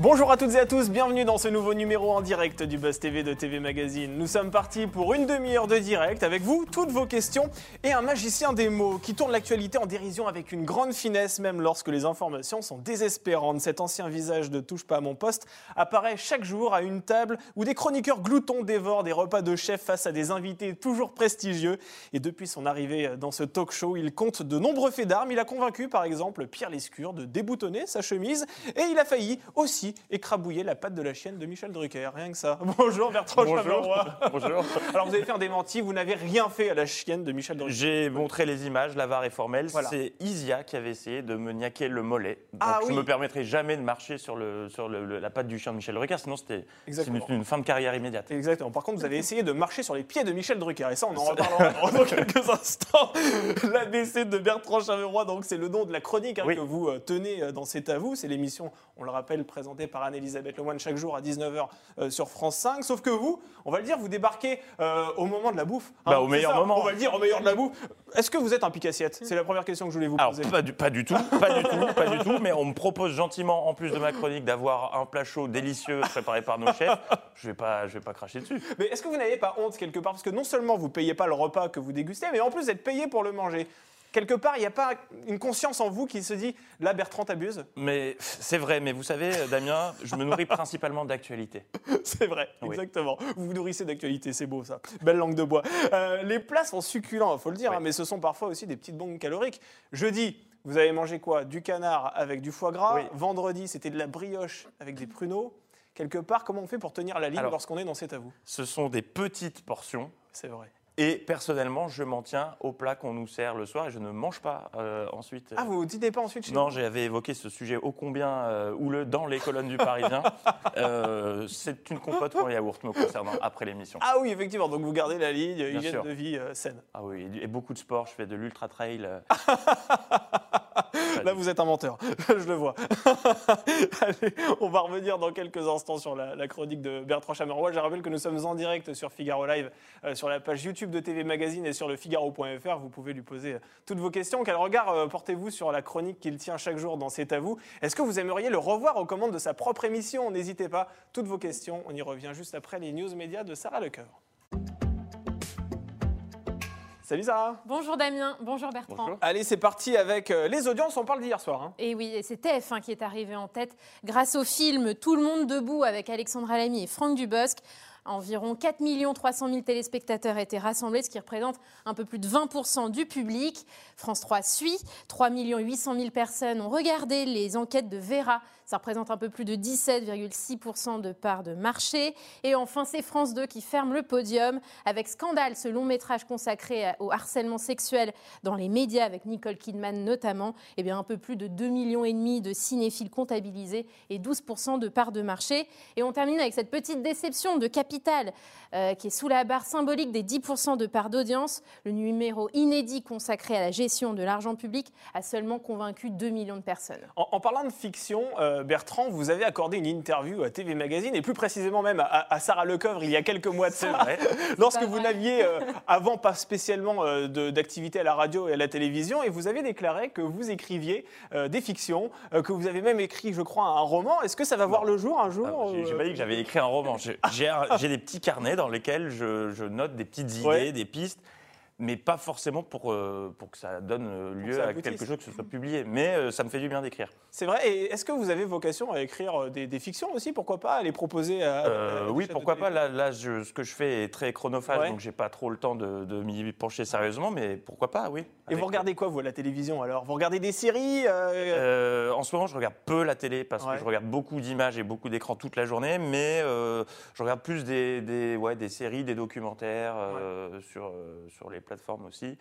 Bonjour à toutes et à tous, bienvenue dans ce nouveau numéro en direct du Buzz TV de TV Magazine. Nous sommes partis pour une demi-heure de direct avec vous, toutes vos questions et un magicien des mots qui tourne l'actualité en dérision avec une grande finesse, même lorsque les informations sont désespérantes. Cet ancien visage de Touche pas à mon poste apparaît chaque jour à une table où des chroniqueurs gloutons dévorent des repas de chef face à des invités toujours prestigieux. Et depuis son arrivée dans ce talk show, il compte de nombreux faits d'armes. Il a convaincu par exemple Pierre Lescure de déboutonner sa chemise et il a failli aussi écrabouiller la patte de la chienne de Michel Drucker. Rien que ça. Bonjour Bertrand Chameroy. Bonjour. Alors vous avez fait un démenti, vous n'avez rien fait à la chienne de Michel Drucker. J'ai montré les images, la VAR est formelle. Voilà. C'est Isia qui avait essayé de me niaquer le mollet. Donc Ah je oui. me permettrai jamais de marcher sur, le, sur le- le- la patte du chien de Michel Drucker, sinon c'était une, une fin de carrière immédiate. Exactement. Par contre, vous avez essayé de marcher sur les pieds de Michel Drucker. Et ça, on en reparlera dans quelques instants. L'ABC de Bertrand Chameroy, donc c'est le nom de la chronique hein, Oui. que vous euh, tenez euh, dans C'est à vous. C'est l'émission, on le rappelle, présentée par Anne-Elisabeth Lemoine chaque jour à 19h euh, sur France 5. Sauf que vous, on va le dire, vous débarquez euh, au moment de la bouffe. hein. Bah, au meilleur ça, moment. On va le dire au meilleur de la bouffe. Est-ce que vous êtes un pique-assiette? C'est la première question que je voulais vous Alors poser. pas du, pas du tout, pas du tout, pas du tout, mais on me propose gentiment, en plus de ma chronique, d'avoir un plat chaud délicieux préparé par nos chefs. Je vais pas, je vais pas cracher dessus. Mais est-ce que vous n'avez pas honte quelque part? Parce que non seulement vous payez pas le repas que vous dégustez, mais en plus vous êtes payé pour le manger. Quelque part, il n'y a pas une conscience en vous qui se dit là, Bertrand t'abuse Mais c'est vrai, mais vous savez, Damien, je me nourris principalement d'actualité. C'est vrai, Oui. exactement. Vous vous nourrissez d'actualité, c'est beau ça. Belle langue de bois. Euh, les plats sont succulents, il faut le dire, Oui. hein, mais ce sont parfois aussi des petites bombes caloriques. Jeudi, vous avez mangé quoi? Du canard avec du foie gras. Oui. Vendredi, c'était de la brioche avec des pruneaux. Quelque part, comment on fait pour tenir la ligne lorsqu'on est dans cet à vous Ce sont des petites portions. C'est vrai. Et personnellement, je m'en tiens au plat qu'on nous sert le soir et je ne mange pas euh, ensuite. Ah, vous dînez pas ensuite chez Non, j'avais évoqué ce sujet ô combien euh, houleux dans les colonnes du Parisien. Euh, c'est une compote pour yaourt me concernant après l'émission. Ah oui, effectivement, donc vous gardez la ligne, hygiène sûr. de vie euh, saine. Ah oui, et beaucoup de sport. Je fais de l'ultra trail. Là, vous êtes un menteur, je le vois. Allez, on va revenir dans quelques instants sur la, la chronique de Bertrand Chameroy. Je rappelle que nous sommes en direct sur Figaro Live, euh, sur la page YouTube de TV Magazine et sur le Figaro.fr. Vous pouvez lui poser euh, toutes vos questions. Quel regard euh, portez-vous sur la chronique qu'il tient chaque jour dans C'est à vous? Est-ce que vous aimeriez le revoir aux commandes de sa propre émission? N'hésitez pas, toutes vos questions. On y revient juste après les news médias de Sarah Lecoeur. Salut Sarah Bonjour Damien, bonjour Bertrand. Bonjour. Allez, c'est parti avec euh, les audiences. On parle d'hier soir. hein. Et oui, et c'est TF1 qui est arrivé en tête grâce au film Tout le monde debout avec Alexandra Lamy et Franck Dubosc. Environ 4 300 000 téléspectateurs étaient rassemblés, ce qui représente un peu plus de 20% du public. France 3 suit. 3 800 000 personnes ont regardé les enquêtes de Vera. Ça représente un peu plus de 17,6% de part de marché. Et enfin, c'est France 2 qui ferme le podium avec Scandale, ce long métrage consacré au harcèlement sexuel dans les médias avec Nicole Kidman notamment. Eh bien, un peu plus de 2,5 millions et demi de cinéphiles comptabilisés et 12% de part de marché. Et on termine avec cette petite déception de Capital euh, qui est sous la barre symbolique des 10% de part d'audience. Le numéro inédit consacré à la gestion de l'argent public a seulement convaincu 2 millions de personnes. En, en parlant de fiction, euh, Bertrand, vous avez accordé une interview à TV Magazine et plus précisément même à, à Sarah Lecoeuvre il y a quelques mois de vrai. Lorsque vous n'aviez euh, avant pas spécialement euh, d'activité à la radio et à la télévision, et vous avez déclaré que vous écriviez euh, des fictions, euh, que vous avez même écrit, je crois, un roman. Est-ce que ça va voir le jour un jour Ah, J'ai pas dit que j'avais écrit un roman. J'ai- J'ai un- j'ai des petits carnets dans lesquels je, je note des petites idées, Ouais. des pistes, mais pas forcément pour, euh, pour que ça donne euh, lieu ça à quelque chose, que ce soit publié. Mais euh, ça me fait du bien d'écrire. C'est vrai. Et est-ce que vous avez vocation à écrire des, des fictions aussi? Pourquoi pas à les proposer à, Euh, à oui, pourquoi pas. Là, là je- ce que je fais est très chronophage, Ouais. donc j'ai pas trop le temps de, de m'y pencher sérieusement, mais pourquoi pas, oui. Et vous regardez quoi, vous, à la télévision alors? Vous regardez des séries en ce moment, je regarde peu la télé parce Ouais. que je regarde beaucoup d'images et beaucoup d'écrans toute la journée, mais je regarde plus des, des, ouais, des séries, des documentaires sur, sur les plateformes aussi.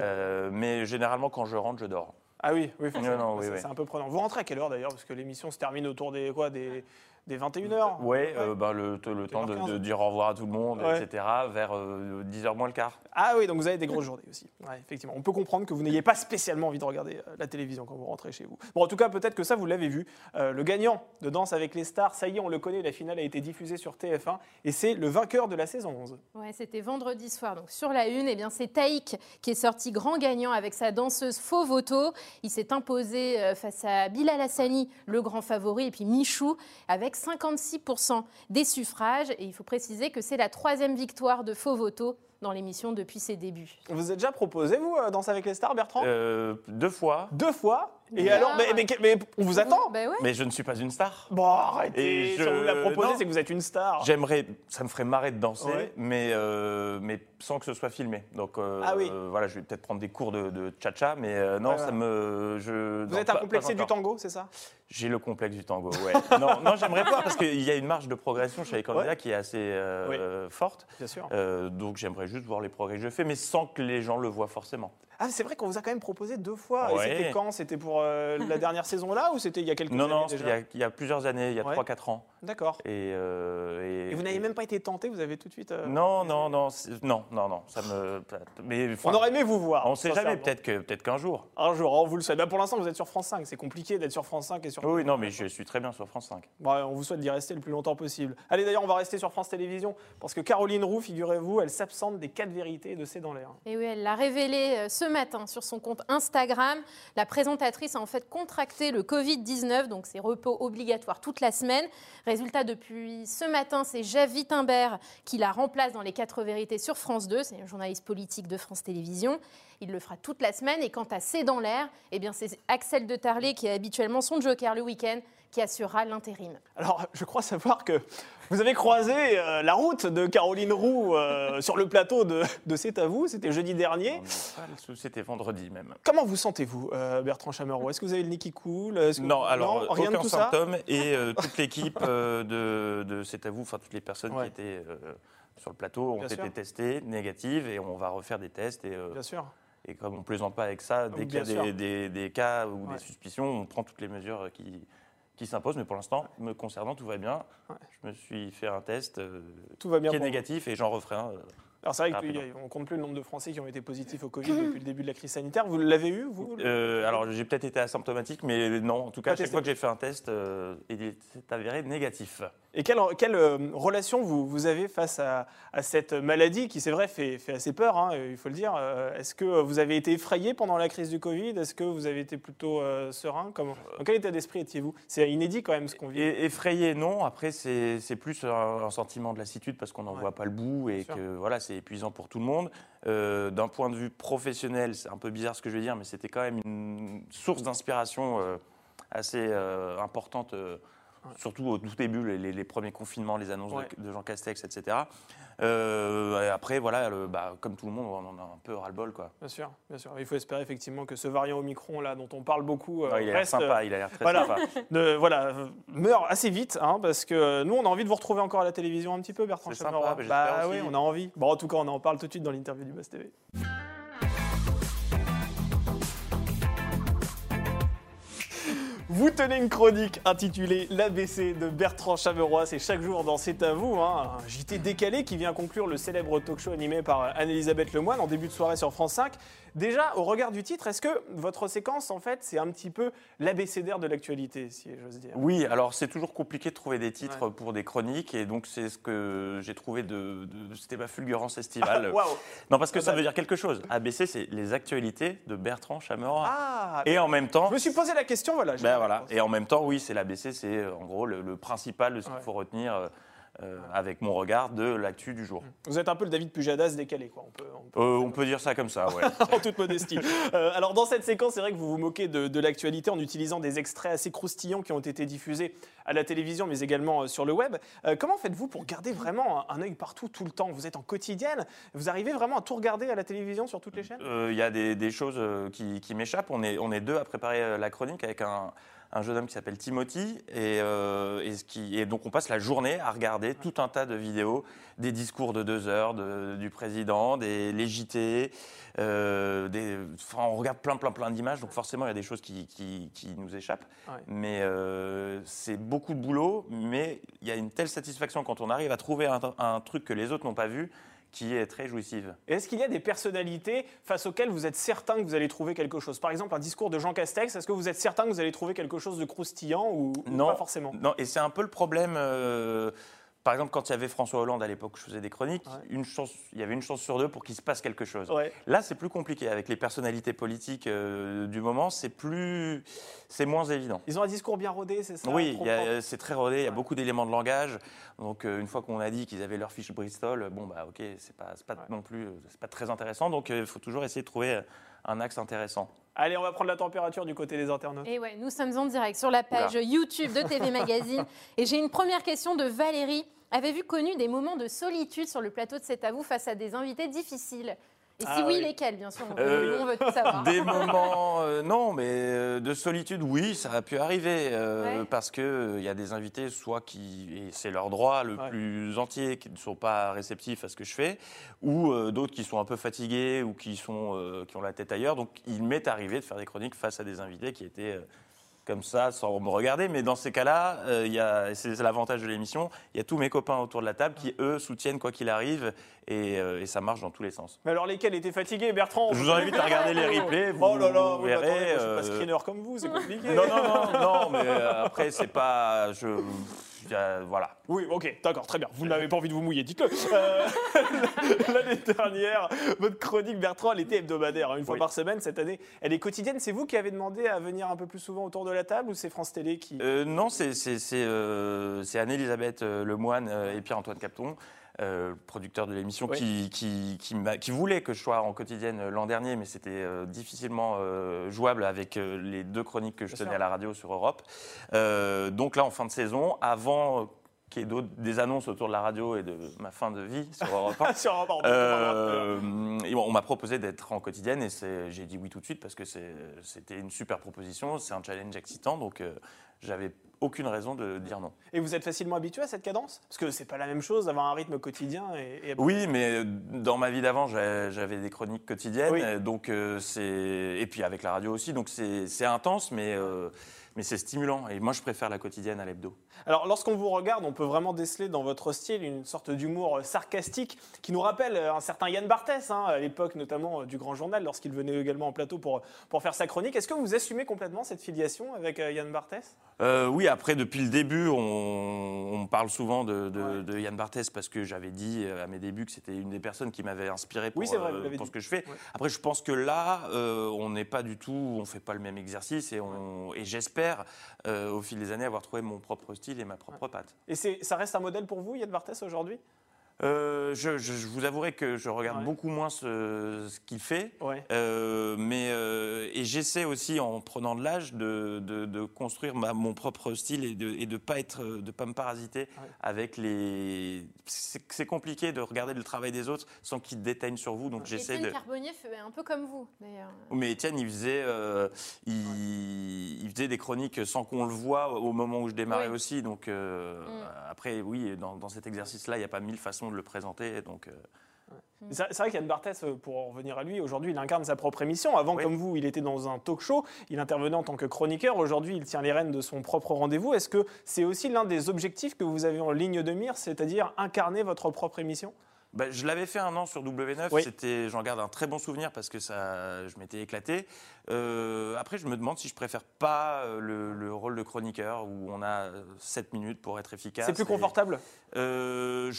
Euh, mais généralement, quand je rentre, je dors. Ah oui, oui, oui. c'est un peu prenant. Vous rentrez à quelle heure d'ailleurs? Parce que l'émission se termine autour des quoi des Des 21h Ouais, euh, bah, le, le temps de, 15. de dire au revoir à tout le monde, Ouais. etc. Vers 10h moins le quart. Ah oui, donc vous avez des grosses journées aussi. Ouais, effectivement. On peut comprendre que vous n'ayez pas spécialement envie de regarder euh, la télévision quand vous rentrez chez vous. Bon, en tout cas, peut-être que ça, vous l'avez vu. Euh, le gagnant de Danse avec les stars, ça y est, on le connaît, la finale a été diffusée sur TF1 et c'est le vainqueur de la saison 11. Ouais, c'était vendredi soir. Donc sur la une, eh bien c'est Taïk qui est sorti grand gagnant avec sa danseuse Faux Voto. Il s'est imposé euh, face à Bilal Hassani, le grand favori, et puis Michou avec 56% des suffrages. Et il faut préciser que c'est la troisième victoire de Faux Voto dans l'émission depuis ses débuts. Vous êtes déjà proposé, vous, euh, Danse avec les stars, Bertrand? Euh, deux fois, Deux fois? Et alors, mais, mais- mais on vous attend? Ben ouais. mais je ne suis pas une star. Bon, arrêtez. Et Si on vous l'a je- proposé, c'est que vous êtes une star. J'aimerais, ça me ferait marrer de danser, Ouais. mais, euh, mais sans que ce soit filmé. Donc euh, Ah oui. euh, voilà, je vais peut-être prendre des cours de, de cha-cha, mais euh, non, Ouais, ça me. Je, Vous non, êtes un complexé du tango, c'est ça? J'ai le complexe du tango, ouais. non, non j'aimerais pas parce qu'il y a une marge de progression chez les candidats Ouais. qui est assez Oui. forte. Bien sûr. Euh, donc j'aimerais juste voir les progrès que je fais, mais sans que les gens le voient forcément. Ah, c'est vrai qu'on vous a quand même proposé deux fois. Et c'était quand? C'était pour euh, la dernière saison là ou c'était il y a quelques Non, années non, déjà? il y, a, il y a plusieurs années, il y a Ouais. 3-4 ans. D'accord. Et, euh, Et vous n'avez même pas été tenté, vous avez tout de suite. euh, Non, non, non, non, non, non, ça me. Mais On aurait aimé vous voir. On sait jamais, peut-être que peut-être qu'un jour. Un jour, on vous le souhaite. Bah, pour l'instant, vous êtes sur France 5. C'est compliqué d'être sur France 5 et sur. Oui, non, mais je suis très bien sur France 5. Bon, on vous souhaite d'y rester le plus longtemps possible. Allez, d'ailleurs, on va rester sur France Télévisions parce que Caroline Roux, figurez-vous, elle s'absente des quatre vérités de C'est dans l'air. Et oui, elle l'a révélé ce matin sur son compte Instagram. La présentatrice a en fait contracté le Covid-19, donc c'est repos obligatoire toute la semaine. Résultat, depuis ce matin, c'est Jeff Wittenberg qui la remplace dans les quatre vérités sur France 2. C'est un journaliste politique de France Télévisions. Il le fera toute la semaine. Et quant à C'est dans l'air, eh bien c'est Axel de Tarlé qui est habituellement son joker le week-end qui assurera l'intérim. Alors, je crois savoir que vous avez croisé euh, la route de Caroline Roux euh, sur le plateau de, de C'est à vous. C'était jeudi dernier. C'était vendredi même. Comment vous sentez-vous, euh, Bertrand Chameroy Est-ce que vous avez le nez qui coule? Que- Non, alors rien de aucun ça? symptôme et euh, toute l'équipe euh, de, de C'est à vous, enfin toutes les personnes Ouais. qui étaient euh, sur le plateau ont Bien été sûr. testées négatives et on va refaire des tests et, euh, Bien sûr. et comme on plaisante pas avec ça, dès qu'il y a des, des- des cas ou Ouais. des suspicions, on prend toutes les mesures qui qui s'imposent. Mais pour l'instant, me concernant, tout va bien. Ouais. Je me suis fait un test euh, Tout va bien qui est négatif et j'en referai un. euh, Alors c'est vrai qu'on compte plus le nombre de Français qui ont été positifs au Covid depuis le début de la crise sanitaire. Vous l'avez eu, vous Euh, alors, j'ai peut-être été asymptomatique, mais non. En tout cas, à chaque fois que j'ai fait un test, il s'est avéré négatif. Et quelle, quelle, euh, relation vous, vous avez face à, à cette maladie qui, c'est vrai, fait, fait assez peur, hein, il faut le dire Euh, Est-ce que vous avez été effrayé pendant la crise du Covid? Est-ce que vous avez été plutôt euh, serein? Comment, Dans quel état d'esprit étiez-vous? C'est inédit quand même ce qu'on vit. Effrayé, non. Après, c'est plus un, un sentiment de lassitude parce qu'on n'en Ouais. voit pas le bout et que voilà, c'est épuisant pour tout le monde. Euh, D'un point de vue professionnel, c'est un peu bizarre ce que je vais dire, mais c'était quand même une source d'inspiration euh, assez importante. Surtout au tout début, les, les- les premiers confinements, les annonces de- Ouais. de, Jean Castex, etc. Euh, et après, voilà, le- bah, comme tout le monde, on en a un peu ras-le-bol. Quoi. Bien sûr, bien sûr. Il faut espérer effectivement que ce variant Omicron là, dont on parle beaucoup, euh, il a reste, sympa, il a l'air très voilà. sympa. voilà, meurt assez vite, hein, parce que nous, on a envie de vous retrouver encore à la télévision un petit peu, Bertrand C'est sympa, bah, Bah oui, on a envie. Bon, en tout cas, on en parle tout de suite dans l'interview du Buzz TV. Vous tenez une chronique intitulée L'ABC de Bertrand Chameroy. C'est chaque jour dans C'est à vous, hein, un JT décalé qui vient conclure le célèbre talk show animé par Anne-Elisabeth Lemoine en début de soirée sur France 5. Déjà, au regard du titre, est-ce que votre séquence, en fait, c'est un petit peu l'abécédaire de l'actualité, si j'ose dire? Oui, alors c'est toujours compliqué de trouver des titres Ouais. pour des chroniques et donc c'est ce que j'ai trouvé de, de- c'était ma fulgurance estivale. Non parce que ça bah. veut dire quelque chose. ABC c'est les actualités de Bertrand Chameroy. Ah Et en même temps, Je me suis posé la question, voilà. ben voilà. Et en même temps, oui, c'est l'ABC, c'est euh, en gros le, le principal de ce qu'il faut retenir euh, avec mon regard de l'actu du jour. Vous êtes un peu le David Pujadas décalé, quoi. On peut, on peut- Euh, on peut dire ça comme ça, ouais. en toute modestie. Euh, alors dans cette séquence, c'est vrai que vous vous moquez de, de l'actualité en utilisant des extraits assez croustillants qui ont été diffusés à la télévision, mais également sur le web. Comment faites-vous pour garder vraiment un, un œil partout, tout le temps? Vous êtes en quotidienne, vous arrivez vraiment à tout regarder à la télévision sur toutes les chaînes? Il y a des, des choses qui, qui m'échappent. On est, on est deux à préparer la chronique avec un, un jeune homme qui s'appelle Timothy. Et, euh, et ce qui, et donc, on passe la journée à regarder tout un tas de vidéos, des discours de deux heures de- du président, des JT. euh, des, enfin, on regarde plein, plein, plein d'images. Donc, forcément, il y a des choses qui, qui- qui nous échappent. Ouais. Mais euh, c'est beaucoup de boulot. Mais il y a une telle satisfaction quand on arrive à trouver un, un truc que les autres n'ont pas vu qui est très jouissive. Est-ce qu'il y a des personnalités face auxquelles vous êtes certain que vous allez trouver quelque chose? Par exemple, un discours de Jean Castex, est-ce que vous êtes certain que vous allez trouver quelque chose de croustillant ou, ou Non. pas forcément? Non, et c'est un peu le problème. euh, par exemple, quand il y avait François Hollande à l'époque, où je faisais des chroniques, Ouais. une chance, il y avait une chance sur deux pour qu'il se passe quelque chose. Ouais. Là, c'est plus compliqué avec les personnalités politiques euh, du moment. C'est plus, c'est moins évident. Ils ont un discours bien rodé, c'est ça oui, c'est très rodé. Il y a beaucoup d'éléments de langage. Donc, euh, une fois qu'on a dit qu'ils avaient leur fiche Bristol, bon bah ok, c'est pas, c'est pas Ouais. non plus, euh, c'est pas très intéressant. Donc, euh, il faut toujours essayer de trouver euh, un axe intéressant. Allez, on va prendre la température du côté des internautes. Et ouais, nous sommes en direct sur la page YouTube de TV Magazine. Et j'ai une première question de Valérie. Avez-vous connu des moments de solitude sur le plateau de C'est à vous face à des invités difficiles? Et si Ah oui, oui. lesquels, bien sûr Euh, On veut tout savoir. Des moments, euh, non, mais euh, de solitude, oui, ça a pu arriver. euh, Ouais. Parce qu'il y a des invités, soit qui, et c'est leur droit le Ouais. plus entier, qui ne sont pas réceptifs à ce que je fais, ou euh, d'autres qui sont un peu fatigués ou qui, sont, euh, qui ont la tête ailleurs. Donc il m'est arrivé de faire des chroniques face à des invités qui étaient. Comme ça, sans me regarder, mais dans ces cas-là, euh, c'est l'avantage de l'émission. Il y a tous mes copains autour de la table qui, eux, soutiennent quoi qu'il arrive, et, euh, et ça marche dans tous les sens. Mais alors, lesquels étaient fatigués, Bertrand Je vous invite à regarder les replays, vous Oh là là, oui, verrez, attendez, moi, je suis euh, pas screener comme vous, c'est compliqué. Non, non, non, non, mais euh, après, c'est pas. Je, voilà. Oui, ok, d'accord, très bien. Vous n'avez pas envie de vous mouiller, dites-le. Euh, L'année dernière, votre chronique, Bertrand, elle était hebdomadaire, hein, une fois Oui. par semaine. Cette année, elle est quotidienne. C'est vous qui avez demandé à venir un peu plus souvent autour de la table ou c'est France Télé qui. Euh, non, c'est euh, Anne-Elisabeth euh, Lemoine euh, et Pierre-Antoine Capton, euh, producteur de l'émission, Oui. qui, qui, qui, m'a- qui voulait que je sois en quotidienne euh, l'an dernier, mais c'était euh, difficilement euh, jouable avec les deux chroniques que je Bien tenais sûr. à la radio sur Europe. Donc là, en fin de saison, avant euh, ait d'autres- des annonces autour de la radio et de ma fin de vie sur Europe 1, Sur un bord, Euh, et bon, on m'a proposé d'être en quotidienne et j'ai dit oui tout de suite parce que c'était une super proposition, c'est un challenge excitant, donc euh, j'avais aucune raison de dire non. Et vous êtes facilement habitué à cette cadence? Parce que c'est pas la même chose d'avoir un rythme quotidien et. et- Oui, mais dans ma vie d'avant, j'avais des chroniques quotidiennes, Oui. euh, donc euh, c'est et puis avec la radio aussi, donc c'est intense, mais euh, mais c'est stimulant. Et moi, je préfère la quotidienne à l'hebdo. Alors, lorsqu'on vous regarde, on peut vraiment déceler dans votre style une sorte d'humour sarcastique qui nous rappelle un certain Yann Barthès, hein, à l'époque notamment euh, du Grand Journal, lorsqu'il venait également en plateau pour, pour faire sa chronique. Est-ce que vous assumez complètement cette filiation avec euh, Yann Barthès? Euh, oui, après, depuis le début, on, on parle souvent de, de- Ouais. de Yann Barthès parce que j'avais dit euh, à mes débuts que c'était une des personnes qui m'avait inspiré pour, Oui, c'est vrai, vous euh, l'avez pour dit. ce que je fais. Ouais. Après, je pense que là, euh, on n'est pas du tout, on fait pas le même exercice et, on- et j'espère, euh, au fil des années, avoir trouvé mon propre style et ma propre patte. Et ça reste un modèle pour vous, Yann Barthès, aujourd'hui? Euh, je, je- je vous avouerai que je regarde Ouais. beaucoup moins ce, ce qu'il fait. Ouais. Euh, mais euh, et j'essaie aussi en prenant de l'âge de, de- de construire ma- mon propre style et de et de pas être de pas me parasiter Ouais. avec les c'est compliqué de regarder le travail des autres sans qu'ils déteignent sur vous donc j'essaie Étienne de Carbonnier fait un peu comme vous, d'ailleurs. mais Étienne il faisait euh, il, il faisait des chroniques sans qu'on le voit au moment où je démarrais aussi donc euh, Mm. après oui dans, dans cet exercice là il n'y a pas mille façons de le présenter donc euh, C'est vrai qu'Yann Barthès, euh, pour en revenir à lui, aujourd'hui, il incarne sa propre émission. Avant, Oui. comme vous, il était dans un talk show, il intervenait en tant que chroniqueur. Aujourd'hui, il tient les rênes de son propre rendez-vous. Est-ce que c'est aussi l'un des objectifs que vous avez en ligne de mire, c'est-à-dire incarner votre propre émission? Bah, je l'avais fait un an sur W9. Oui. C'était, j'en garde un très bon souvenir parce que ça, je m'étais éclaté. Euh, après, je me demande si je préfère pas euh, le, le rôle de chroniqueur où on a 7 minutes pour être efficace. C'est plus confortable? Euh,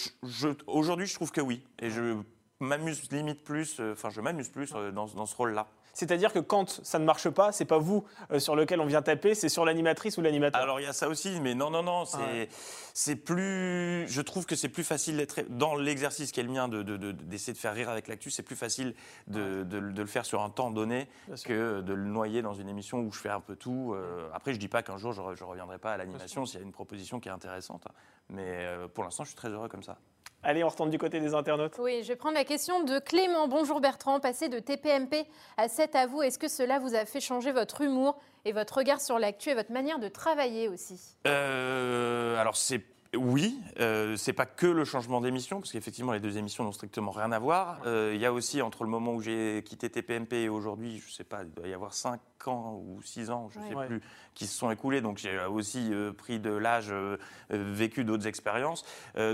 Aujourd'hui, je trouve que oui. Et je m'amuse limite plus. euh, Enfin, je m'amuse plus euh, dans, dans ce rôle-là. C'est-à-dire que quand ça ne marche pas, c'est pas vous euh, sur lequel on vient taper, c'est sur l'animatrice ou l'animateur. Alors il y a ça aussi, mais non, non, non, c'est Ouais. c'est plus. Je trouve que c'est plus facile d'être dans l'exercice qui est le mien, de- de- de- d'essayer de, faire rire avec l'actu. C'est plus facile de, le faire sur un temps donné Bien sûr. que de le noyer dans une émission où je fais un peu tout. Euh, après, je dis pas qu'un jour je, je reviendrai pas à l'animation s'il y a une proposition qui est intéressante, mais euh, pour l'instant, je suis très heureux comme ça. Allez, on retourne du côté des internautes. Oui, je vais prendre la question de Clément. Bonjour Bertrand, passer de TPMP à 7 à vous, est-ce que cela vous a fait changer votre humour et votre regard sur l'actu et votre manière de travailler aussi? Euh, alors c'est oui, euh, c'est pas que le changement d'émission, parce qu'effectivement les deux émissions n'ont strictement rien à voir. Euh, Il y a aussi entre le moment où j'ai quitté TPMP et aujourd'hui, je sais pas, il doit y avoir 5 ans ou 6 ans, je Ouais. sais Ouais. plus, qui se sont écoulés. Donc j'ai aussi euh, pris de l'âge, euh, vécu d'autres expériences.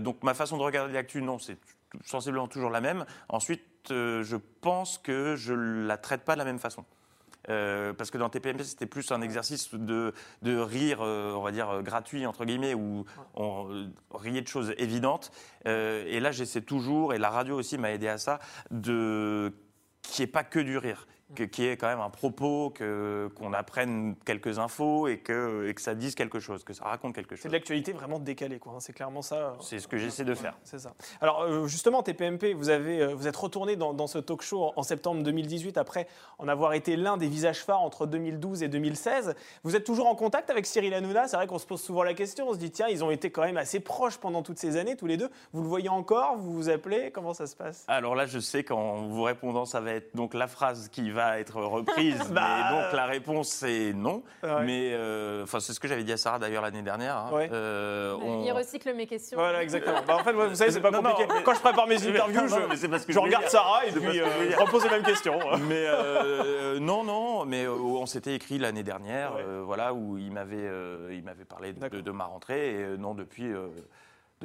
Donc ma façon de regarder l'actu, non, c'est sensiblement toujours la même. Ensuite, je pense que je la traite pas de la même façon. Euh, parce que dans TPMP, c'était plus un exercice de, de rire, euh, on va dire, gratuit, entre guillemets, où on euh, riait de choses évidentes. Et là, j'essaie toujours, et la radio aussi m'a aidé à ça, de qu'il n'y ait pas que du rire, que- y ait quand même un propos, que- qu'on apprenne quelques infos et que, et que ça dise quelque chose, que ça raconte quelque C'est chose. de l'actualité vraiment décalée, quoi. hein. C'est clairement ça. euh, C'est ce que j'essaie de faire. C'est ça. Alors euh, justement, TPMP, vous, avez, euh, vous êtes retourné dans, dans ce talk show en, en septembre 2018 après en avoir été l'un des visages phares entre 2012 et 2016. Vous êtes toujours en contact avec Cyril Hanouna? C'est vrai qu'on se pose souvent la question. On se dit, tiens, ils ont été quand même assez proches pendant toutes ces années, tous les deux. Vous le voyez encore? Vous vous appelez? Comment ça se passe? Alors là, je sais qu'en vous répondant, ça va être donc la phrase qui va être reprise. Bah, mais donc la réponse, c'est non. Ouais. Mais euh, enfin, c'est ce que j'avais dit à Sarah d'ailleurs l'année dernière. hein. Ouais. Euh, on- Il recycle mes questions. Voilà, exactement. Bah, en fait, ouais, vous savez, c'est pas Non, non, compliqué. mais- Quand je prépare mes interviews, non, je, mais c'est parce que je je voulais regarde dire. Sarah et puis euh, je repose les mêmes questions. Mais euh, non, non, mais euh, on s'était écrit l'année dernière, Ouais. euh, voilà, où il m'avait, euh, il m'avait parlé de, de ma rentrée. Et euh, non, depuis, euh,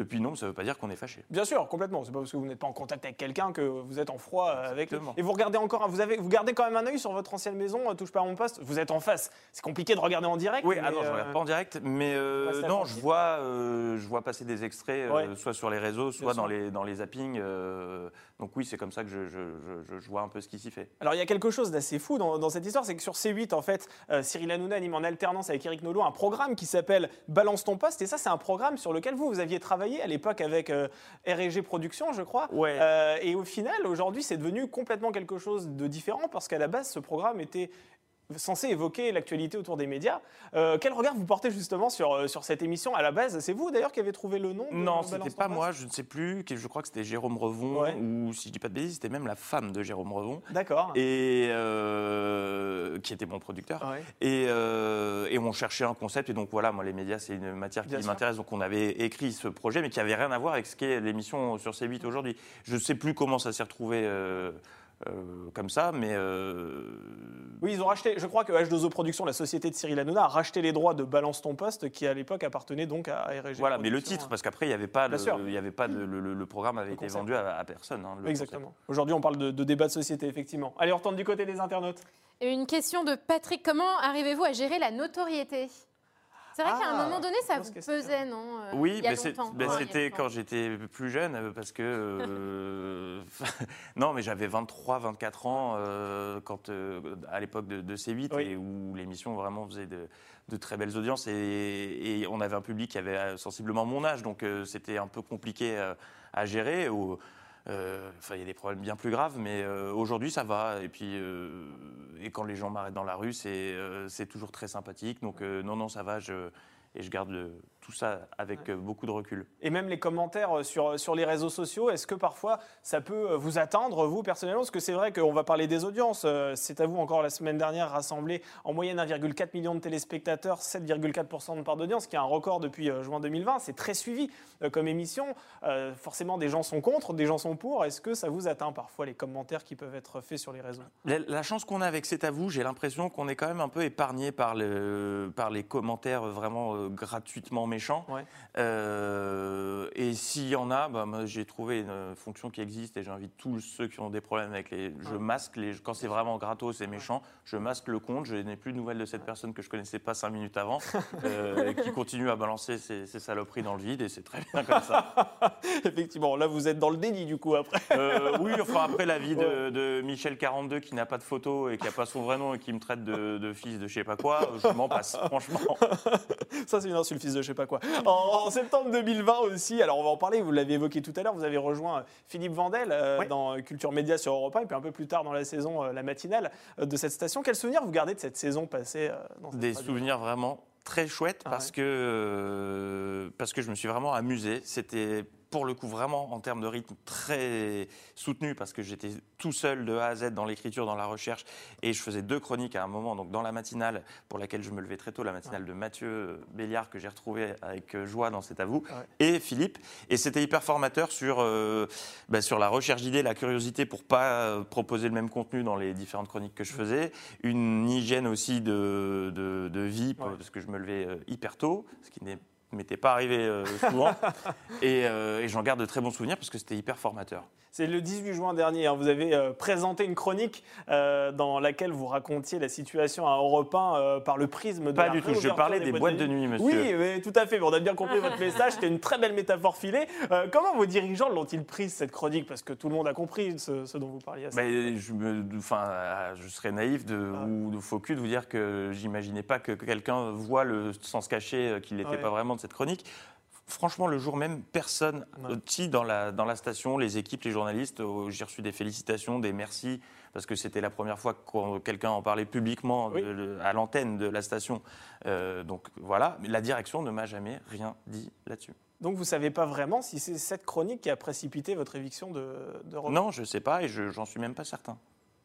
depuis non, ça ne veut pas dire qu'on est fâché. Bien sûr, complètement. C'est pas parce que vous n'êtes pas en contact avec quelqu'un que vous êtes en froid euh, avec. Exactement. Et vous regardez encore, vous avez, vous gardez quand même un œil sur votre ancienne maison, euh, touche pas à mon poste. Vous êtes en face. C'est compliqué de regarder en direct. Oui, ah non, je euh, regarde pas en direct, mais euh, non, je vois, euh, je vois passer des extraits, euh, Ouais. soit sur les réseaux, soit dans les, dans les zappings. Donc oui, c'est comme ça que je, je- je- je vois un peu ce qui s'y fait. Alors il y a quelque chose d'assez fou dans, dans cette histoire, c'est que sur C8, en fait, euh, Cyril Hanouna anime en alternance avec Eric Nolot un programme qui s'appelle Balance ton poste. Et ça, c'est un programme sur lequel vous, vous aviez travaillé à l'époque avec euh, R&G Productions, je crois. Ouais. Euh, et au final, aujourd'hui, c'est devenu complètement quelque chose de différent parce qu'à la base, ce programme était censé évoquer l'actualité autour des médias. Euh, quel regard vous portez justement sur, euh, sur cette émission À la base, c'est vous d'ailleurs qui avez trouvé le nom de Non, c'était pas moi, je ne sais plus. Je crois que c'était Jérôme Revon, Ouais. ou si je dis pas de bêtises, c'était même la femme de Jérôme Revon, D'accord. et euh, qui était mon producteur. Ouais. Et, euh, et on cherchait un concept. Et donc voilà, moi, les médias, c'est une matière qui m'intéresse. Donc on avait écrit ce projet, mais qui avait rien à voir avec ce qu'est l'émission sur C8 aujourd'hui. Je ne sais plus comment ça s'est retrouvé euh, comme ça, mais. euh, Oui, ils ont racheté. Je crois que H2O Productions, la société de Cyril Hanouna, a racheté les droits de Balance ton poste, qui à l'époque appartenait donc à R&G. voilà, mais le Productions. titre, parce qu'après, il n'y avait pas, Bien le, sûr. il y avait pas de- le, le- le programme avait Le été vendu à, à personne. hein, Exactement. Aujourd'hui, on parle de, de débat de société, effectivement. Allez, on retourne du côté des internautes. Et une question de Patrick. Comment arrivez-vous à gérer la notoriété? C'est vrai qu'à Ah, un moment donné, ça vous pesait, non euh, Oui, mais ben, c'était quand j'étais plus jeune, parce que. euh, non, mais j'avais 23, 24 ans euh, quand, euh, à l'époque de, de C8, Oui. et où l'émission vraiment faisait de, de très belles audiences, et, et on avait un public qui avait sensiblement mon âge, donc euh, c'était un peu compliqué euh, à gérer. Euh, il y a des problèmes bien plus graves, mais euh, aujourd'hui ça va. Et puis, euh, et quand les gens m'arrêtent dans la rue, c'est toujours très sympathique. Donc, non, non, ça va. Et je garde le- tout ça avec euh, beaucoup de recul. Et même les commentaires euh, sur, sur les réseaux sociaux, est-ce que parfois ça peut euh, vous atteindre, vous personnellement? Parce que c'est vrai qu'on va parler des audiences. Euh, C'est à vous encore la semaine dernière rassemblé en moyenne 1,4 million de téléspectateurs, 7,4% de part d'audience, qui est un record depuis euh, juin 2020. C'est très suivi euh, comme émission. Euh, forcément, des gens sont contre, des gens sont pour. Est-ce que ça vous atteint parfois les commentaires qui peuvent être faits sur les réseaux? La, la chance qu'on a avec C'est à vous, j'ai l'impression qu'on est quand même un peu épargné par, le, par les commentaires vraiment euh, gratuitement méchants. Ouais. Euh, et s'il y en a, bah, j'ai trouvé une fonction qui existe et j'invite tous ceux qui ont des problèmes avec les. Je masque les. Quand c'est vraiment gratos et méchant, je masque le compte. Je n'ai plus de nouvelles de cette personne que je connaissais pas cinq minutes avant, euh, qui continue à balancer ses, ses saloperies dans le vide et c'est très bien comme ça. Effectivement, là vous êtes dans le déni du coup après. Euh, oui, enfin après l'avis de, de Michel 42 qui n'a pas de photo et qui n'a pas son vrai nom et qui me traite de, de fils de je sais pas quoi, je m'en passe, franchement. Ça, c'est une insulte, fils de je sais pas quoi. En, en septembre 2020 aussi, alors on va en parler, vous l'avez évoqué tout à l'heure, vous avez rejoint Philippe Vandel euh, Oui. dans Culture Média sur Europe 1, et puis un peu plus tard dans la saison, euh, la matinale euh, de cette station. Quel souvenir vous gardez de cette saison passée dans cette Des souvenirs vraiment très chouettes Ah parce, ouais. que, parce que je me suis vraiment amusé. C'était pour le coup, vraiment en termes de rythme très soutenu parce que j'étais tout seul de A à Z dans l'écriture, dans la recherche et je faisais deux chroniques à un moment. Donc, dans la matinale pour laquelle je me levais très tôt, la matinale de Mathieu Béliard que j'ai retrouvé avec euh, joie dans C'est à vous et Philippe. Et c'était hyper formateur sur, euh, bah, sur la recherche d'idées, la curiosité pour pas euh, proposer le même contenu dans les différentes chroniques que je faisais. Une hygiène aussi de, de, vie parce que je me levais hyper tôt, ce qui n'est m'était pas arrivé euh, souvent. Euh, et, j'en garde de très bons souvenirs parce que c'était hyper formateur. C'est le 18 juin dernier, hein, vous avez euh, présenté une chronique dans laquelle vous racontiez la situation à Europe 1 par le prisme de Pas du tout, je parlais des, boîtes, de, nuit, monsieur. Oui, mais tout à fait, on a bien compris votre message, c'était une très belle métaphore filée. comment vos dirigeants l'ont-ils prise, cette chronique? Parce que tout le monde a compris ce, dont vous parliez. Mais je, me, enfin, je serais naïf de, ah. ou de faux cul de vous dire que j'imaginais pas que, quelqu'un voit le sens caché qu'il n'était pas vraiment cette chronique. Franchement, le jour même, personne, si dans la, dans la station, les équipes, les journalistes, euh, j'ai reçu des félicitations, des merci, parce que c'était la première fois que quelqu'un en parlait publiquement à l'antenne de la station. Euh, donc voilà, mais la direction ne m'a jamais rien dit là-dessus. Donc vous ne savez pas vraiment si c'est cette chronique qui a précipité votre éviction de, de Non, je ne sais pas et je j'en suis même pas certain.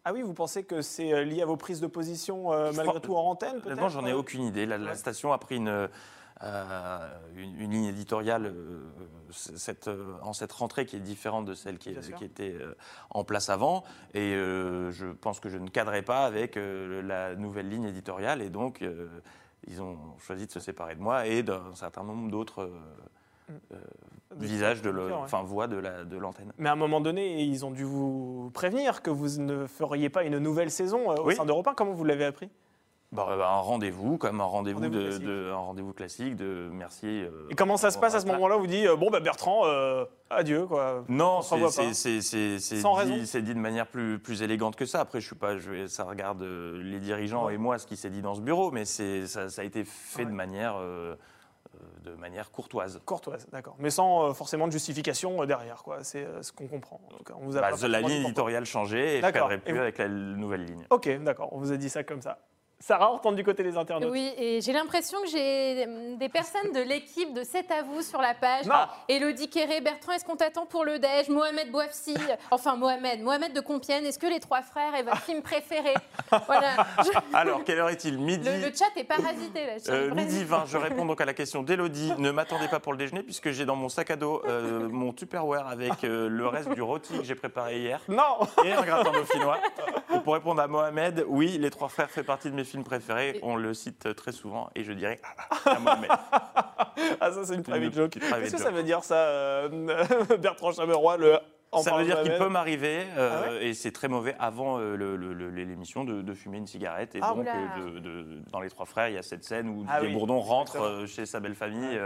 Ah oui, vous pensez que c'est euh, lié à vos prises de position malgré tout en antenne peut-être j'en ai aucune idée. La, station a pris une, euh, une, ligne éditoriale euh, cette, euh, en cette rentrée qui est différente de celle qui, qui était en place avant. Et je pense que je ne cadrais pas avec la nouvelle ligne éditoriale. Et donc, ils ont choisi de se séparer de moi et d'un certain nombre d'autres. Mm. visages de enfin voix de l'antenne. Mais à un moment donné, ils ont dû vous prévenir que vous ne feriez pas une nouvelle saison au sein d'Europe 1. Comment vous l'avez appris? Bah, bah, un rendez-vous, comme un rendez-vous de, un rendez-vous classique de merci. Euh, et comment ça se passe à ce moment-là? Vous dites bon bah Bertrand, euh, adieu quoi. Non, c'est dit, dit, de manière plus, plus élégante que ça. Après, je suis pas, je, ça regarde euh, les dirigeants et moi ce qui s'est dit dans ce bureau, mais ça, ça, a été fait de manière. de manière courtoise. Courtoise, d'accord. Mais sans forcément de justification derrière, quoi. C'est ce qu'on comprend. on vous a bah, la ligne éditoriale changeait et je ne plus avec la nouvelle ligne. Ok, d'accord. On vous a dit ça comme ça. Sarah, on du côté des internautes. Oui, et j'ai l'impression que j'ai des personnes de l'équipe de C'est à vous sur la page. Non. Elodie Kéré, Bertrand, est-ce qu'on t'attend pour le déj Mohamed Bouafsi, enfin Mohamed, Mohamed de Compiègne, est-ce que les trois frères est votre film préféré? Voilà. Alors, quelle heure est-il? Midi? Le, chat est parasité là. Euh, midi 20, je réponds donc à la question d'Elodie. Ne m'attendez pas pour le déjeuner puisque j'ai dans mon sac à dos euh, mon Tupperware avec euh, le reste du rôti que j'ai préparé hier. Non Et un gratin dauphinois. Et pour répondre à Mohamed, oui, les trois frères fait partie de mes film préféré, on le cite très souvent et je dirais à Mohamed. ah, ça, c'est une private joke. Qu'est-ce que ça veut dire, ça, euh, Bertrand Chameroy, le ça veut dire qu'il peut m'arriver, euh, ah et c'est très mauvais, avant euh, l'émission, de, fumer une cigarette. Et ah, donc, dans Les Trois Frères, il y a cette scène où ah, Bourdon rentre chez sa belle famille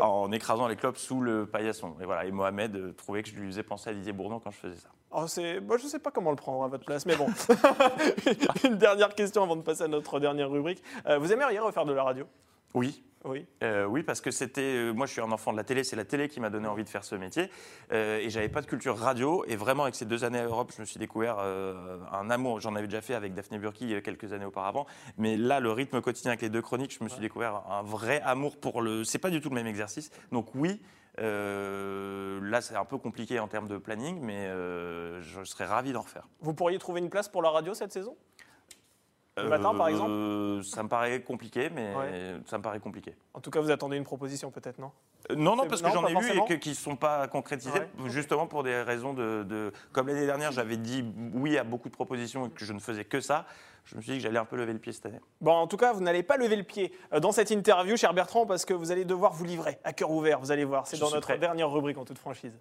en écrasant les clopes sous le paillasson. Et, voilà, et Mohamed trouvait que je lui faisais penser à Didier Bourdon quand je faisais ça. Oh, Moi, je ne sais pas comment le prendre à votre place, mais bon. Une dernière question avant de passer à notre dernière rubrique. Euh, vous aimeriez refaire de la radio? Oui. Oui. Euh, oui, parce que c'était. Euh, moi, je suis un enfant de la télé. C'est la télé qui m'a donné envie de faire ce métier. Euh, et j'avais pas de culture radio. Et vraiment, avec ces deux années à Europe, je me suis découvert un amour. J'en avais déjà fait avec Daphné Burki quelques années auparavant. Mais là, le rythme quotidien avec les deux chroniques, je me suis découvert un vrai amour pour le. C'est pas du tout le même exercice. Donc oui, euh, là, c'est un peu compliqué en termes de planning, mais euh, je serais ravi d'en refaire. Vous pourriez trouver une place pour la radio cette saison? Le matin, par exemple? euh, Ça me paraît compliqué, mais ça me paraît compliqué. En tout cas, vous attendez une proposition, peut-être, non? Non, non, parce que j'en ai eu et qui ne sont pas concrétisés, justement pour des raisons de. de... Comme l'année dernière, j'avais dit oui à beaucoup de propositions et que je ne faisais que ça je me suis dit que j'allais un peu lever le pied cette année. Bon, en tout cas, vous n'allez pas lever le pied euh, dans cette interview, cher Bertrand, parce que vous allez devoir vous livrer à cœur ouvert. Vous allez voir, c'est dans notre dernière rubrique en toute franchise.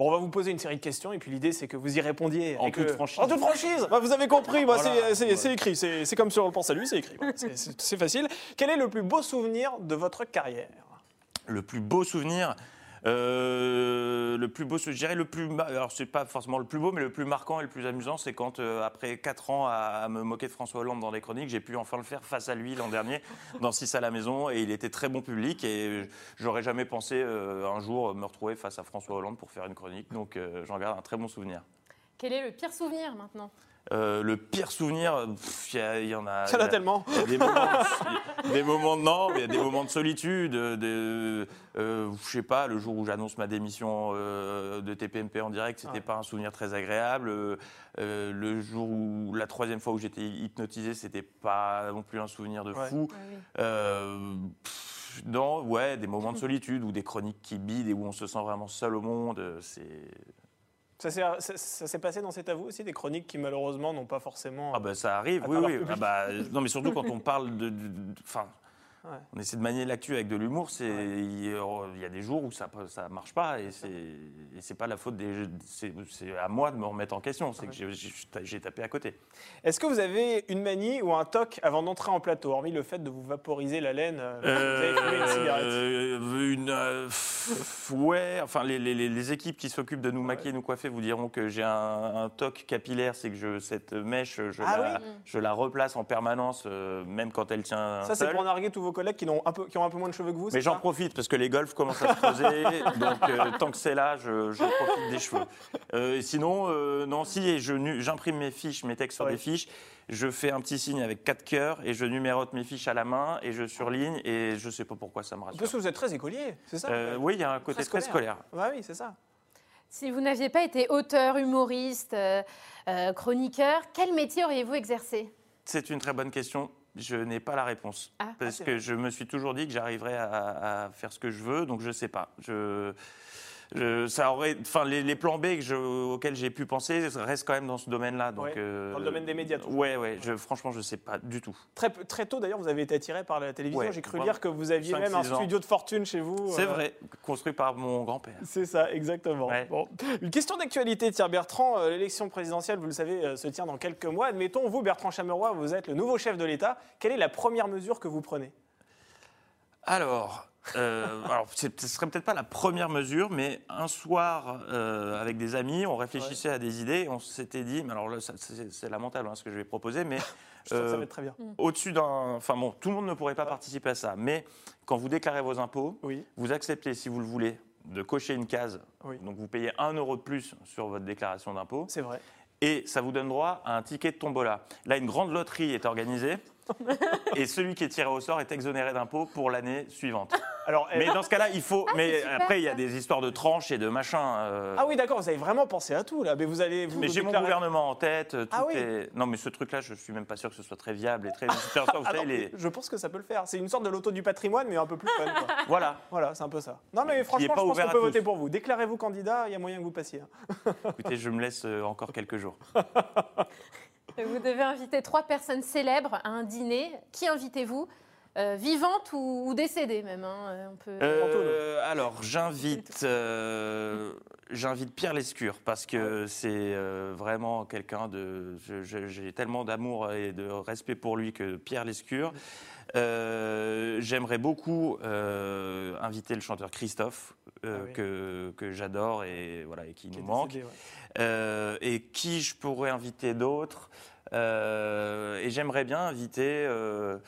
Bon, on va vous poser une série de questions et puis l'idée c'est que vous y répondiez. En toute franchise. En toute franchise bah, Vous avez compris, c'est écrit, c'est comme sur le pense à lui, c'est écrit. c'est facile. Quel est le plus beau souvenir de votre carrière? Le plus beau souvenir? Euh, le plus beau, je dirais le plus, alors c'est pas forcément le plus beau, mais le plus marquant et le plus amusant, c'est quand euh, après 4 ans à, me moquer de François Hollande dans les chroniques, j'ai pu enfin le faire face à lui l'an dernier dans 6 à la maison et il était très bon public et j'aurais jamais pensé euh, un jour me retrouver face à François Hollande pour faire une chronique, donc j'en garde un très bon souvenir. Quel est le pire souvenir maintenant Euh, le pire souvenir, il y, en a. Il y en a tellement. il y a des moments, des moments de non, mais il y a des moments de solitude. De, euh, je sais pas, le jour où j'annonce ma démission euh, de TPMP en direct, c'était Ouais. pas un souvenir très agréable. Euh, euh, le jour où la troisième fois où j'étais hypnotisé, c'était pas non plus un souvenir de Ouais. fou. Euh, pff, non, ouais, des moments de solitude ou des chroniques qui bident et où on se sent vraiment seul au monde. euh, C'est Ça s'est ça- ça s'est passé dans cet avou aussi, des chroniques qui malheureusement n'ont pas forcément. ah bah ça arrive, À oui, oui. Ah bah, non, mais surtout quand on parle de, de- de- enfin, Ouais. on essaie de manier l'actu avec de l'humour. C'est Ouais. il y a- des jours où ça ça marche pas et c'est pas la faute des c'est c'est à moi de me remettre en question. C'est Ouais. que j'ai- tapé à côté. Est-ce que vous avez une manie ou un toc avant d'entrer en plateau, hormis le fait de vous vaporiser la laine euh, Vous avez fumé une cigarette? Euh, une, euh, pff, ouais, enfin les, les- les- équipes qui s'occupent de nous maquiller, nous coiffer vous diront que j'ai un, un toc capillaire, c'est que je, cette mèche, je, Ah la, oui? je la replace en permanence, même quand elle tient Ça, c'est pour narguer tous vos collègues qui, n'ont un peu, qui ont un peu moins de cheveux que vous. Mais j'en profite parce que les golfs commencent à se creuser, donc euh, tant que c'est là, je, je profite des cheveux. Euh, sinon, euh, non, si j'imprime mes fiches, mes textes sur Ouais. des fiches, je fais un petit signe avec quatre cœurs et je numérote mes fiches à la main et je surligne et je sais pas pourquoi ça me rassure. Parce que vous êtes très écolier, c'est ça Euh, oui, il y a un côté très scolaire. Ouais, oui, c'est ça. Si vous n'aviez pas été auteur, humoriste, euh, euh, chroniqueur, quel métier auriez-vous exercé? C'est une très bonne question. Je n'ai pas la réponse. Ah. parce c'est que je me suis toujours dit que j'arriverais à, à faire ce que je veux, donc je ne sais pas. Je, je- ça aurait, enfin, les, les plans B que je- auxquels j'ai pu penser restent quand même dans ce domaine-là. Donc, Ouais, euh, dans le domaine des médias, toujours. Ouais, ouais. Je, franchement, je ne sais pas du tout. Très, très tôt, d'ailleurs, vous avez été attiré par la télévision. Ouais, J'ai cru lire que vous aviez Cinq, même un ans. studio de fortune chez vous. C'est euh, vrai, construit par mon grand-père. C'est ça, exactement. Ouais. Bon. Une question d'actualité, Thierry Bertrand. Euh, L'élection présidentielle, vous le savez, se tient dans quelques mois. Admettons, vous, Bertrand Chameroy, vous êtes le nouveau chef de l'État. Quelle est la première mesure que vous prenez? Alors, euh, alors ce serait peut-être pas la première mesure, mais un soir, euh, avec des amis, on réfléchissait à des idées. et On s'était dit, mais alors là, c'est lamentable hein, ce que je vais proposer, mais Je sens que ça Euh, va être très bien. au-dessus d'un. Enfin bon, tout le monde ne pourrait pas participer à ça, mais quand vous déclarez vos impôts, Oui. vous acceptez, si vous le voulez, de cocher une case. Oui. Donc vous payez un euro de plus sur votre déclaration d'impôt C'est vrai. et ça vous donne droit à un ticket de tombola. Là, une grande loterie est organisée et celui qui est tiré au sort est exonéré d'impôt pour l'année suivante. Alors, Mais dans ce cas-là, il faut. Ah, mais après, il y a des histoires de tranches et de machins. euh, Ah oui, d'accord, vous avez vraiment pensé à tout là. Mais vous allez vous mais j'ai mon déclarer- gouvernement en tête. Tout Ah oui. est... Non, mais ce truc-là, je suis même pas sûr que ce soit très viable et très. Vous Ah savez, non, les- Je pense que ça peut le faire. C'est une sorte de loto du patrimoine, mais un peu plus fun. quoi. Voilà. voilà, c'est un peu ça. Non, mais est franchement, pas je pense ouvert qu'on à peut tous. voter pour vous. Déclarez-vous candidat, il y a moyen que vous passiez. hein. Écoutez, je me laisse euh, encore quelques jours. Vous devez inviter trois personnes célèbres à un dîner. Qui invitez-vous Euh, Vivantes ou, ou décédées même hein, euh, on peut... Euh, alors, j'invite, euh, j'invite Pierre Lescure parce que c'est euh, vraiment quelqu'un de. je- je- J'ai tellement d'amour et de respect pour lui que Pierre Lescure. Euh, J'aimerais beaucoup euh, inviter le chanteur Christophe euh, Ah oui. que, que j'adore et voilà et qui Qui nous manque. décédé, ouais. Euh, et qui je pourrais inviter d'autres? Euh, Et j'aimerais bien inviter. euh,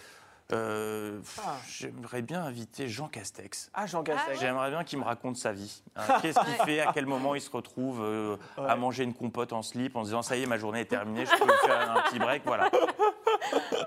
euh, Ah. J'aimerais bien inviter Jean Castex. Ah, Jean Castex. J'aimerais bien qu'il me raconte sa vie. Hein, Qu'est-ce qu'il fait À quel moment il se retrouve euh, Ouais. à manger une compote en slip en se disant ça y est, ma journée est terminée, je peux faire un petit break. Voilà.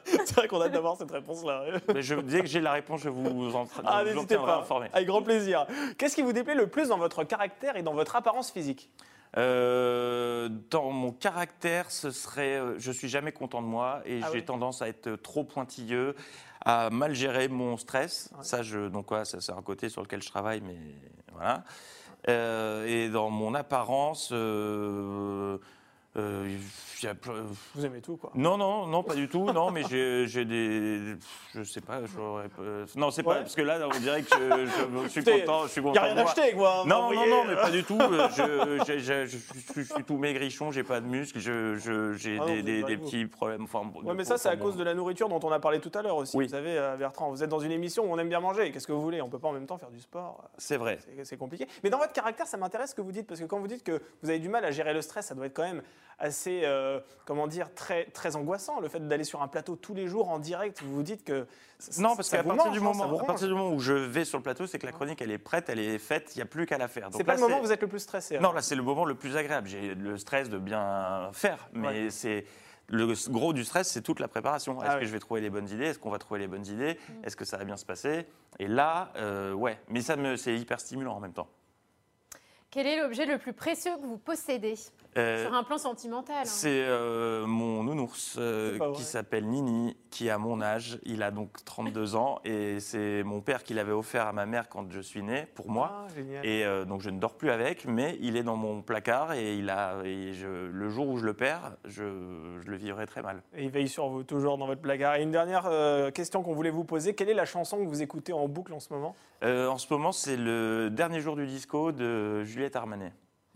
C'est vrai qu'on a d'avoir cette réponse-là. Mais je, dès que j'ai la réponse, je vous en, Ah, je vous en pas. informé. Avec grand plaisir. Qu'est-ce qui vous déplaît le plus dans votre caractère et dans votre apparence physique? Euh, dans mon caractère, ce serait, euh, je suis jamais content de moi et Ah j'ai oui. tendance à être trop pointilleux, à mal gérer mon stress. Ouais. Ça, je, donc ouais, ça c'est un côté sur lequel je travaille, mais voilà. Euh, et dans mon apparence, euh, euh, il y a plein- Vous aimez tout, quoi. non, non, non, pas du tout. Non, mais j'ai j'ai des, je sais pas. j'aurais pas- Non, c'est pas Ouais. parce que là, on dirait que je, je suis Écoutez, content. Je suis Il n'y a rien de moi. acheté, quoi. Non, non, non, mais euh, pas du tout. Euh, Je, je- je- je suis- je suis tout maigrichon, j'ai pas de muscles, je- je- j'ai Ah non, des, vous des- êtes des pas petits problèmes. Enfin, Ouais, mais ça, c'est à cause de la nourriture dont on a parlé tout à l'heure aussi. Oui. Vous savez, euh, Bertrand, vous êtes dans une émission où on aime bien manger. Qu'est-ce que vous voulez On peut pas en même temps faire du sport. C'est vrai. C'est- C'est compliqué. Mais dans votre caractère, ça m'intéresse ce que vous dites, parce que quand vous dites que vous avez du mal à gérer le stress, ça doit être quand même assez, euh, comment dire, très, très angoissant. Le fait d'aller sur un plateau tous les jours en direct, vous vous dites que. ça- Non, parce qu'à partir, du hein, moment, à partir du moment où je vais sur le plateau, c'est que la chronique, elle est prête, elle est faite, il n'y a plus qu'à la faire. C'est pas là, le moment où vous êtes le plus stressé. Non, là, c'est le moment le plus agréable. J'ai le stress de bien faire, mais Ouais. c'est. Le gros du stress, c'est toute la préparation. Est-ce Ah que oui. je vais trouver les bonnes idées? Est-ce qu'on va trouver les bonnes idées? Est-ce que ça va bien se passer? Et là, euh, ouais. Mais ça me, c'est hyper stimulant en même temps. Quel est l'objet le plus précieux que vous possédez Euh, Sur un plan sentimental. hein. C'est euh, mon nounours euh, qui s'appelle Nini, qui a mon âge. Il a donc 32 ans et c'est mon père qui l'avait offert à ma mère quand je suis né, pour moi. Ah, génial. Et euh, donc je ne dors plus avec, mais il est dans mon placard et, il a, et je- le jour où je le perds, je, je le vivrai très mal. Et il veille sur vous, toujours dans votre placard. Et une dernière euh, question qu'on voulait vous poser. Quelle est la chanson que vous écoutez en boucle en ce moment? Euh, en ce moment, c'est le dernier jour du disco de Juliette Armanet.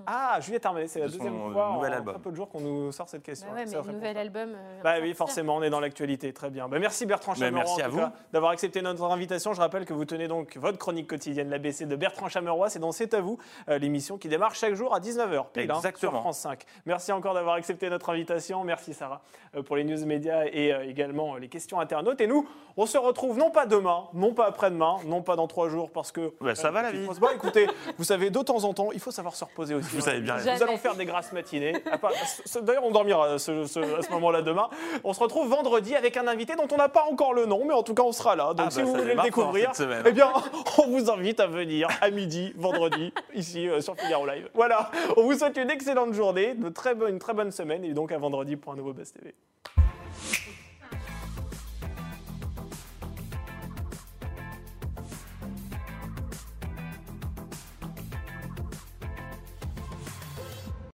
Ah, Juliette Armanet, c'est la De deuxième fois en nouvel très album. peu de jours qu'on nous sort cette question. Bah ouais, mais le nouvel album. euh, Bah oui, forcément, on est dans l'actualité. Très bien. Bah, merci Bertrand Bah, Chameroy merci en à vous. cas, d'avoir accepté notre invitation. Je rappelle que vous tenez donc votre chronique quotidienne, l'ABC de Bertrand Chameroy. C'est dans C'est à vous, euh, l'émission qui démarre chaque jour à 19h. Pile, hein, Exactement. sur France 5. Merci encore d'avoir accepté notre invitation. Merci Sarah euh, pour les news médias et euh, également les questions internautes. Et nous, on se retrouve non pas demain, non pas après-demain, non pas dans trois jours parce que. Bah, ça va, la vie. Bon, écoutez, vous savez, de temps en temps, il faut savoir se reposer aussi. Vous avez bien Nous raison. allons faire des grasses matinées. D'ailleurs, on dormira ce- ce- à ce moment-là demain. On se retrouve vendredi avec un invité dont on n'a pas encore le nom, mais en tout cas, on sera là. Donc, Ah si bah, vous voulez le découvrir, eh bien, on vous invite à venir à midi, vendredi, ici euh, sur Figaro Live. Voilà, on vous souhaite une excellente journée, de très bonne, une très bonne semaine, et donc à vendredi pour un nouveau Best TV.